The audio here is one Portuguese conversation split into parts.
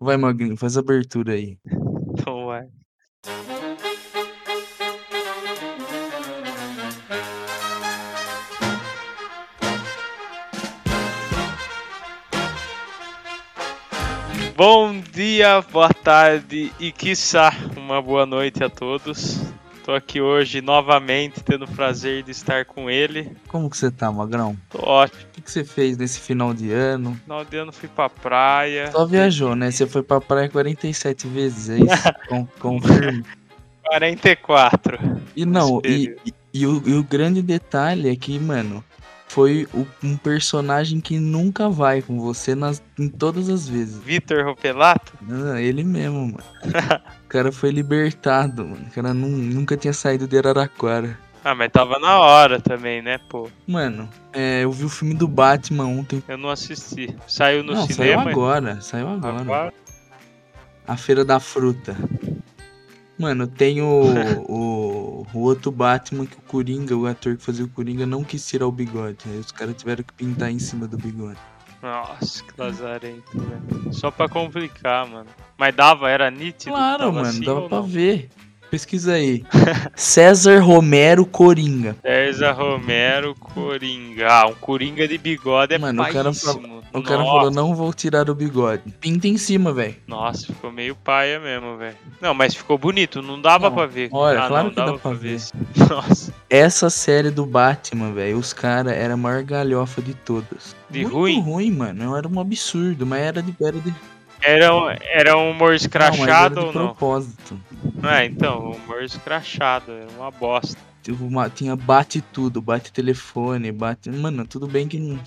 Vai, Magrinho, faz a abertura aí. Então vai. Bom dia, boa tarde e quiçá uma boa noite a todos. Tô aqui hoje novamente tendo o prazer de estar com ele. Como que você tá, Magrão? Tô ótimo. O que, que você fez nesse final de ano? Final de ano fui pra praia. Só viajou, né? Você foi pra praia 47 vezes, é isso? Com, confirma. 44. E não, e, e, e o, e o grande detalhe é que, mano, foi o- um personagem que nunca vai com você nas, em todas as vezes. Vitor Ropelato? Ah, ele mesmo, mano. O cara foi libertado, mano. O cara nun- nunca tinha saído de Araraquara. Ah, mas tava na hora também, né, pô? Mano, é, eu vi o filme do Batman ontem. Eu não assisti. Saiu no não, saiu cinema? agora, saiu agora. Agora? A Feira da Fruta. Mano, tem o, o, o outro Batman que o Coringa, o ator que fazia o Coringa, não quis tirar o bigode. Aí os caras tiveram que pintar em cima do bigode. Nossa, que lazarento, velho. Só pra complicar, mano. Mas dava, era nítido? Claro, mano, assim dava pra ver. Pesquisa aí. César Romero Coringa. César Romero, Coringa. Ah, um Coringa de bigode é Mano, o cara paíssimo. O cara Nossa. falou, não vou tirar o bigode. Pinta em cima, velho. Nossa, ficou meio paia mesmo, velho. Não, mas ficou bonito, não dava Não, pra ver. olha, ah, claro não que dá dava pra ver. Nossa, Essa série do Batman, velho, os caras era a maior galhofa de todas. De Muito ruim? ruim, mano. Era um absurdo, mas era de, era de era um, era um humor Não, mas era escrachado de ou não? propósito. É, então, humor escrachado, era uma bosta. Uma- tinha bate tudo, bate telefone, bate. Mano, tudo bem que no-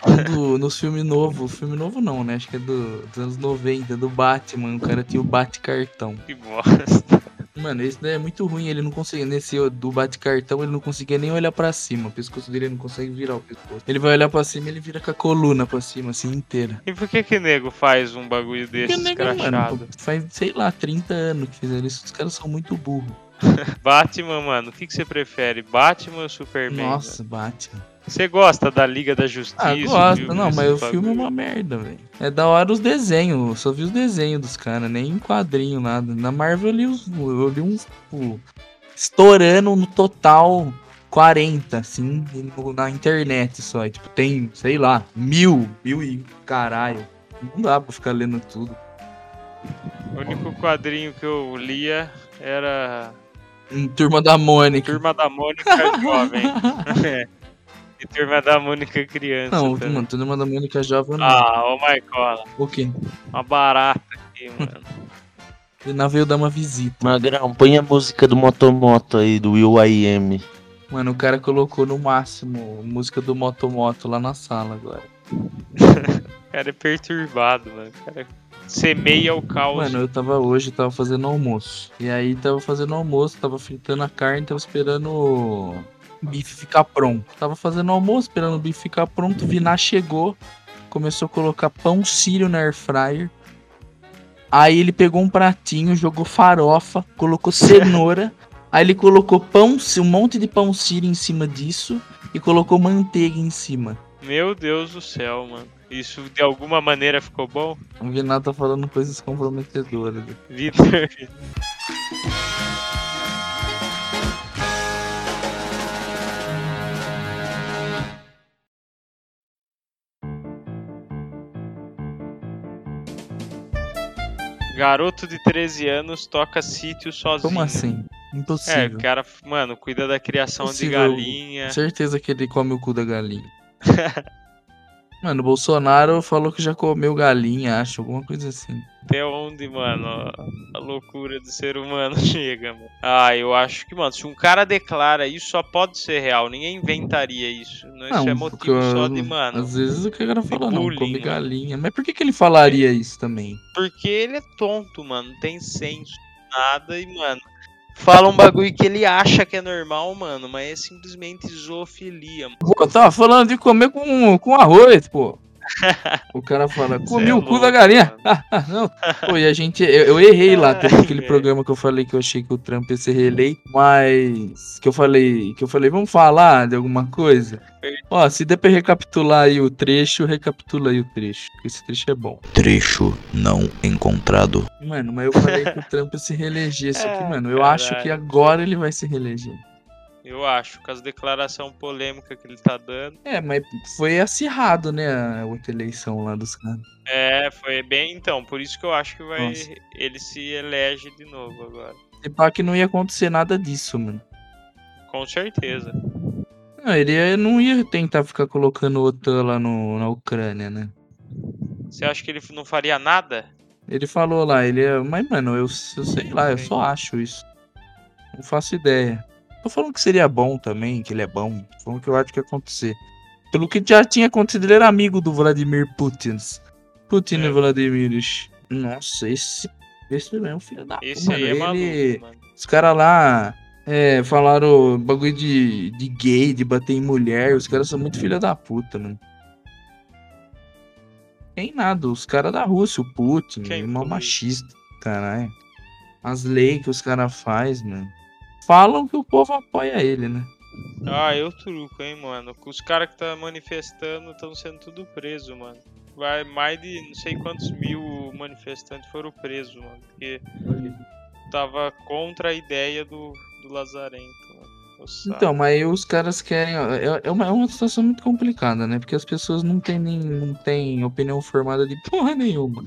quando- nos filmes novos, filme novo não, né? Acho que é do, dos anos 90, do Batman, o cara tinha o bate cartão. Que bosta. Mano, esse daí é muito ruim, ele não conseguia, nesse do bate cartão, ele não conseguia nem olhar pra cima, o pescoço dele ele não consegue virar o pescoço. Ele vai olhar pra cima e ele vira com a coluna pra cima, assim, inteira. E por que que nego faz um bagulho desse nego, escrachado? mano, faz, sei lá, 30 anos que fizeram isso, os caras são muito burros. Batman, mano, o que, que você prefere? Batman ou Superman? Nossa, Batman. Você gosta da Liga da Justiça? Ah, gosto. Não, mas o filme é uma merda, velho. É da hora os desenhos. Eu só vi os desenhos dos caras, nem em quadrinho, nada. Na Marvel eu li, os, eu li uns, tipo, estourando no total 40, assim, na internet só. E, tipo, tem, sei lá, mil, mil e caralho. Não dá pra ficar lendo tudo. O único quadrinho que eu lia era Turma da Mônica. Turma da Mônica Jovem. É. E Turma da Mônica Criança. Não, também. mano, Turma da Mônica jovem não. Ah, ô Marcola, O quê? uma barata aqui, mano. Ele não veio dar uma visita. Magrão, põe a música do Motomoto aí, do Will I Am. Mano, o cara colocou no máximo música do Motomoto lá na sala agora. O cara é perturbado, mano. O cara semeia o caos. Mano, eu tava hoje, tava fazendo almoço. E aí tava fazendo almoço, tava fritando a carne, tava esperando o bife ficar pronto. Tava fazendo almoço, esperando o bife ficar pronto. Viná chegou, começou a colocar pão sírio na air fryer. Aí ele pegou um pratinho, jogou farofa, colocou cenoura. aí ele colocou pão, um monte de pão sírio em cima disso e colocou manteiga em cima. Meu Deus do céu, mano. Isso de alguma maneira ficou bom? O Viná tá falando coisas comprometedoras. Vitor. Garoto de 13 anos toca sítio sozinho. Como assim? É, Impossível. o cara, mano, cuida da criação de Possível. galinha. Certeza que ele come o cu da galinha. Mano, o Bolsonaro falou que já comeu galinha, acho, alguma coisa assim. Até onde, mano, a loucura do ser humano chega, mano. Ah, eu acho que, mano, se um cara declara isso, só pode ser real. Ninguém inventaria isso. Não, isso é motivo porque, só de, mano. Às vezes o cara fala, não, come mano. galinha. Mas por que, que ele falaria isso também? Porque ele é tonto, mano. Não tem senso, nada. E, mano, fala um bagulho que ele acha que é normal, mano. Mas é simplesmente zoofilia, mano. Eu tava falando de comer com, com arroz, pô. O cara fala, comi é o cu da galinha. mano. não. Pô, e a gente. Eu, eu errei lá. Teve aquele programa que eu falei que eu achei que o Trump ia ser reeleito, mas. Que eu falei. Que eu falei, vamos falar de alguma coisa? Ó, se der pra recapitular aí o trecho, recapitula aí o trecho. Porque esse trecho é bom. Trecho não encontrado. Mano, mas eu falei que o Trump ia se reeleger. Só que, Ah, mano, eu acho que agora ele vai se reeleger. Eu acho, com as declarações polêmicas que ele tá dando. É, mas foi acirrado, né, a outra eleição lá dos caras. É, foi bem. Então, por isso que eu acho que vai. Nossa. Ele se elege de novo agora. E pá que não ia acontecer nada disso, mano. Com certeza. Não, ele não ia tentar ficar colocando OTAN lá no, na Ucrânia, né? Você acha que ele não faria nada? Ele falou lá, ele é. Mas, mano, eu, eu sei lá, eu só acho isso. Não faço ideia. Tô falando que seria bom também, que ele é bom. Tô falando que eu acho que ia acontecer. Pelo que já tinha acontecido, ele era amigo do Vladimir Putin. Putin É. e Vladimir. Nossa, esse. Esse é um filho da Esse mano, aí é ele- maluco, mano. Os caras lá é, falaram bagulho de, de gay, de bater em mulher. Os caras são muito filha da puta, mano. Tem nada, os caras da Rússia, o Putin, Quem ele é mó foi? machista, caralho. As leis que os caras fazem, mano. Falam que o povo apoia ele, né? Ah, eu truco, hein, mano. Os caras que tá manifestando estão sendo tudo preso, mano. Vai mais de não sei quantos mil manifestantes foram presos, mano. Porque tava contra a ideia do, do Lazarento, mano. Então, mas aí os caras querem. É, é uma, é uma situação muito complicada, né? Porque as pessoas não têm, nem, não têm opinião formada de porra nenhuma.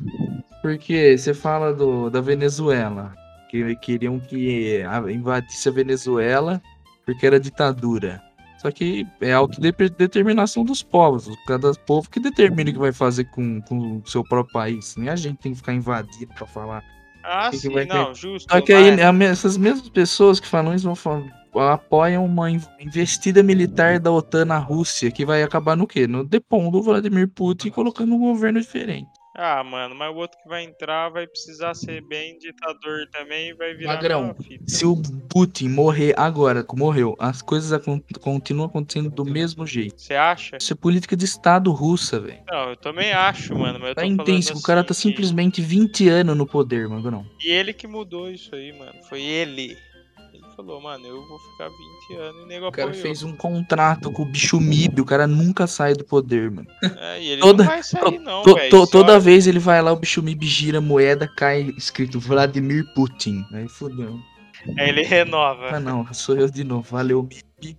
Porque você fala do, da Venezuela, que queriam que a- invadisse a Venezuela porque era ditadura. Só que é autodeterminação dos povos. Cada povo que determina o que vai fazer com, com o seu próprio país. Nem a gente tem que ficar invadido pra falar. ah, que que sim, vai não, justo. Só que aí mas- a me- essas mesmas pessoas que falam isso vão falar, apoiam uma in- investida militar da OTAN na Rússia, que vai acabar no quê? No depondo do Vladimir Putin colocando um governo diferente. Ah, mano, mas o outro que vai entrar vai precisar ser bem ditador também e vai virar Magrão. Se o Putin morrer agora, morreu, as coisas acon- continuam acontecendo do mesmo jeito. Você acha? Isso é política de Estado russa, velho. Não, eu também acho, mano. Mas eu tô Tá intenso, o cara assim tá que- simplesmente 20 anos no poder, Magrão. E ele que mudou isso aí, mano. Foi ele. Ele falou, mano, eu vou ficar 20 anos e o nego O cara apoiou. fez um contrato com o bicho MIB, o cara nunca sai do poder, mano. É, e ele toda- não vai sair, não, To- velho. to- toda vez ele vai lá, o bicho MIB gira moeda, cai escrito Vladimir Putin. Aí fodeu. Aí ele renova. Ah não, sou eu de novo, valeu MIB.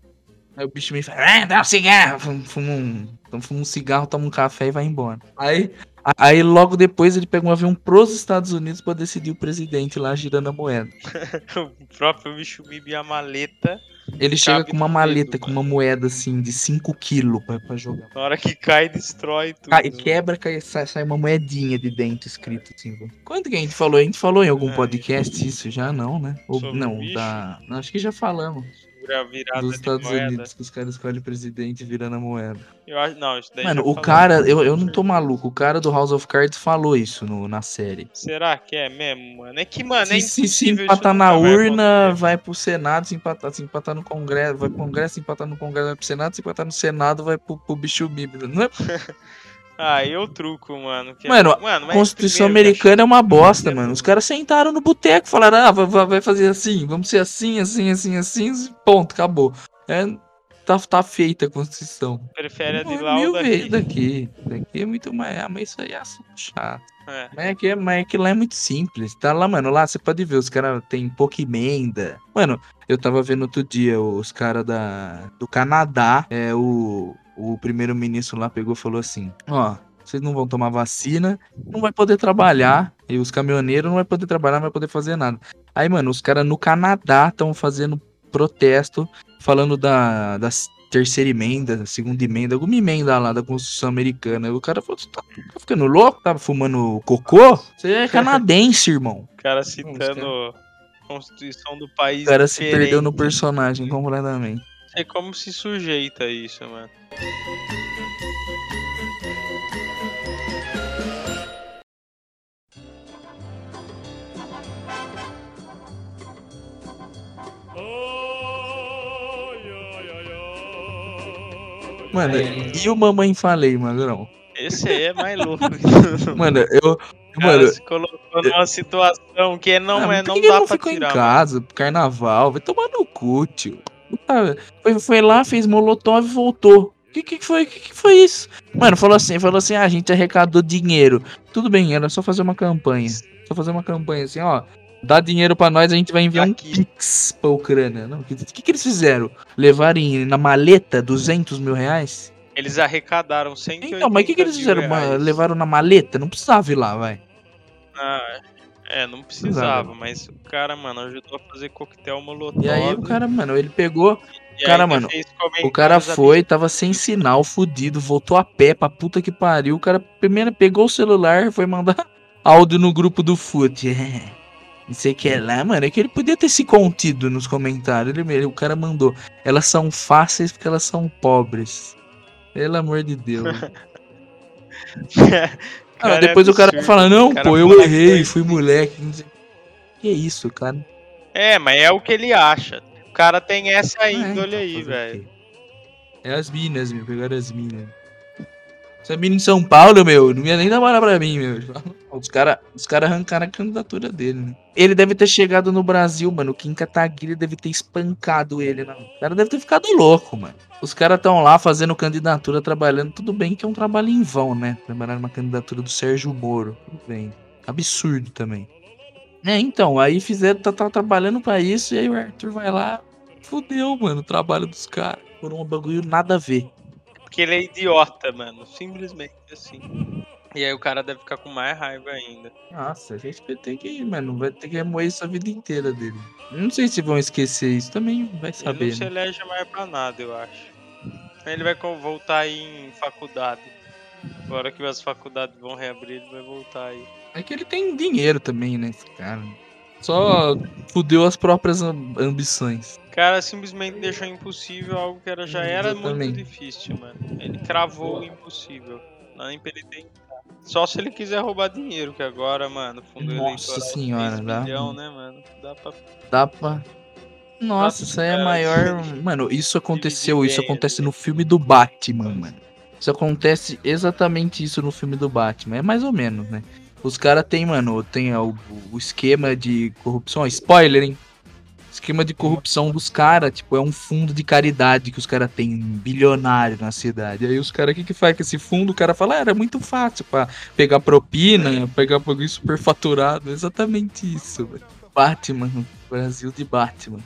Aí o bicho me fala, ah, dá um cigarro, fuma, um, fuma um cigarro, toma um café e vai embora. Aí, aí logo depois ele pega um avião pros Estados Unidos pra decidir o presidente lá girando a moeda. o próprio bicho Mib a maleta. Ele chega com uma maleta dedo, com uma moeda assim de 5 quilos pra, pra jogar. Na hora que cai, destrói tudo. Cai, quebra, cai, sai, sai uma moedinha de dentro escrito assim. Quando que a gente falou? A gente falou em algum É, podcast isso já? Não, né? Ou, não, da. Não, acho que já falamos. Sobre a virada Dos Estados moeda. Unidos, que os caras escolhem presidente virando a moeda. Eu acho, não, isso daí Mano, o falou, cara, eu, eu não tô maluco. O cara do House of Cards falou isso no, na série. Será que é mesmo, mano? É que, mano, é se, se, se impossível empatar na urna, vai pro Senado, se empatar, se empatar no Congresso, vai pro Congresso, se empatar no Congresso, vai pro Senado, se empatar no Senado, vai pro, pro bicho bíblico. Não é Ah, eu truco, mano. que é- Mano, mano Constituição americana é uma bosta, é mano. Os caras sentaram no boteco e falaram, ah, vai- fazer assim, vamos ser assim, assim, assim, assim, ponto, acabou. É, tá, tá feita a Constituição. Prefere a de é lá ou mil daqui. daqui. Daqui é muito mais. Ah, mas isso aí é assunto chato. É. Mas é que, mas é que lá é muito simples. Tá lá, mano. Lá você pode ver, os caras têm pouca emenda. Mano, eu tava vendo outro dia os caras da do Canadá. É, o, o primeiro-ministro lá pegou e falou assim: Ó, vocês não vão tomar vacina, não vai poder trabalhar. E os caminhoneiros não vai poder trabalhar, não vai poder fazer nada. Aí, mano, os caras no Canadá estão fazendo protesto falando da, da terceira emenda, segunda emenda, alguma emenda lá da Constituição Americana. O cara falou: Você tá, tá ficando louco? Tá fumando cocô? Você é canadense, irmão. O cara citando a Constituição do país. O cara se perdeu no diferente. personagem completamente. Não sei como se sujeita a isso, mano. Mano, e o Mamãe Falei, Magrão? Esse aí é mais louco. Mano, eu. Cara Mano, se colocou numa situação que não, ah, é, não que que ele dá não pra ficou tirar. em mano. casa, carnaval? Vai tomar no cu, tio. Puta, Foi, foi lá, fez molotov e voltou. Que que foi? Que que foi isso? Mano, falou assim, falou assim, ah, a gente arrecadou dinheiro. Tudo bem, era só fazer uma campanha. Só fazer uma campanha assim, ó. Dá dinheiro pra nós, a gente vai enviar Aqui. um pix pra Ucrânia. Não, o que, que, que eles fizeram? Levaram em- na maleta 200 mil reais? Eles arrecadaram 180 Então, mas o que, que eles fizeram? Levaram na maleta? Não precisava ir lá, vai. Ah, é, não precisava, mas o cara, mano, ajudou a fazer coquetel molotov. E aí o cara, mano, ele pegou. e cara, mano, O cara foi, tava sem sinal, fudido, voltou a pé pra puta que pariu. O cara primeiro pegou o celular, foi mandar áudio no grupo do FUT. É. Não sei o que é lá, mano. É que ele podia ter se contido nos comentários. Ele, ele- o cara mandou. Elas são fáceis porque elas são pobres. Pelo amor de Deus. Ah, Cara, é depois o cara fala, não, cara pô, eu errei, fui moleque. Que isso, cara. É, mas é o que ele acha. O cara tem essa É, índole então, aí, velho. É as minas, meu. Pegaram as minas. Essa mina em São Paulo, meu, não ia nem namorar pra mim, meu. Os caras os cara arrancaram a candidatura dele, né? Ele deve ter chegado no Brasil, mano. O Kim Kataguiri deve ter espancado ele, não. O cara deve ter ficado louco, mano. Os caras tão lá fazendo candidatura, trabalhando. Tudo bem que é um trabalho em vão, né? Trabalhar numa candidatura do Sérgio Moro. Tudo bem. Absurdo também. É, então, aí fizeram, tá, tá trabalhando pra isso, e aí o Arthur vai lá, fudeu, mano, o trabalho dos caras. Por um bagulho nada a ver. Porque ele é idiota, mano. Simplesmente assim. E aí o cara deve ficar com mais raiva ainda. Nossa, a gente vai ter que, mano, vai ter que remoer isso a vida inteira dele. Não sei se vão esquecer isso, também vai Ele saber, não se né? elege mais pra nada, eu acho. Ele vai voltar aí em faculdade. Agora que as faculdades vão reabrir, ele vai voltar aí. É que ele tem dinheiro também, né, esse cara. Só fudeu as próprias am- ambições. O cara simplesmente deixou impossível algo que era, já era muito Exatamente. difícil, mano. Ele cravou o impossível. Não nem pra ele tentar. Só se ele quiser roubar dinheiro, que agora, mano, fundo Nossa senhora, 3 dá- milhão, né, mano? Dá pra... Dá pra. Nossa, isso aí é maior. Mano, isso aconteceu, isso acontece no filme do Batman, mano. Isso acontece exatamente isso no filme do Batman. É mais ou menos, né? Os caras tem, mano, tem o, o esquema de corrupção. Spoiler, hein? Esquema de corrupção dos caras, tipo, é um fundo de caridade que os caras têm, um bilionário na cidade. Aí os caras, o que que faz com esse fundo? O cara fala, ah, era muito fácil pra pegar propina, pegar bagulho superfaturado. Exatamente isso, velho. Batman, Brasil de Batman.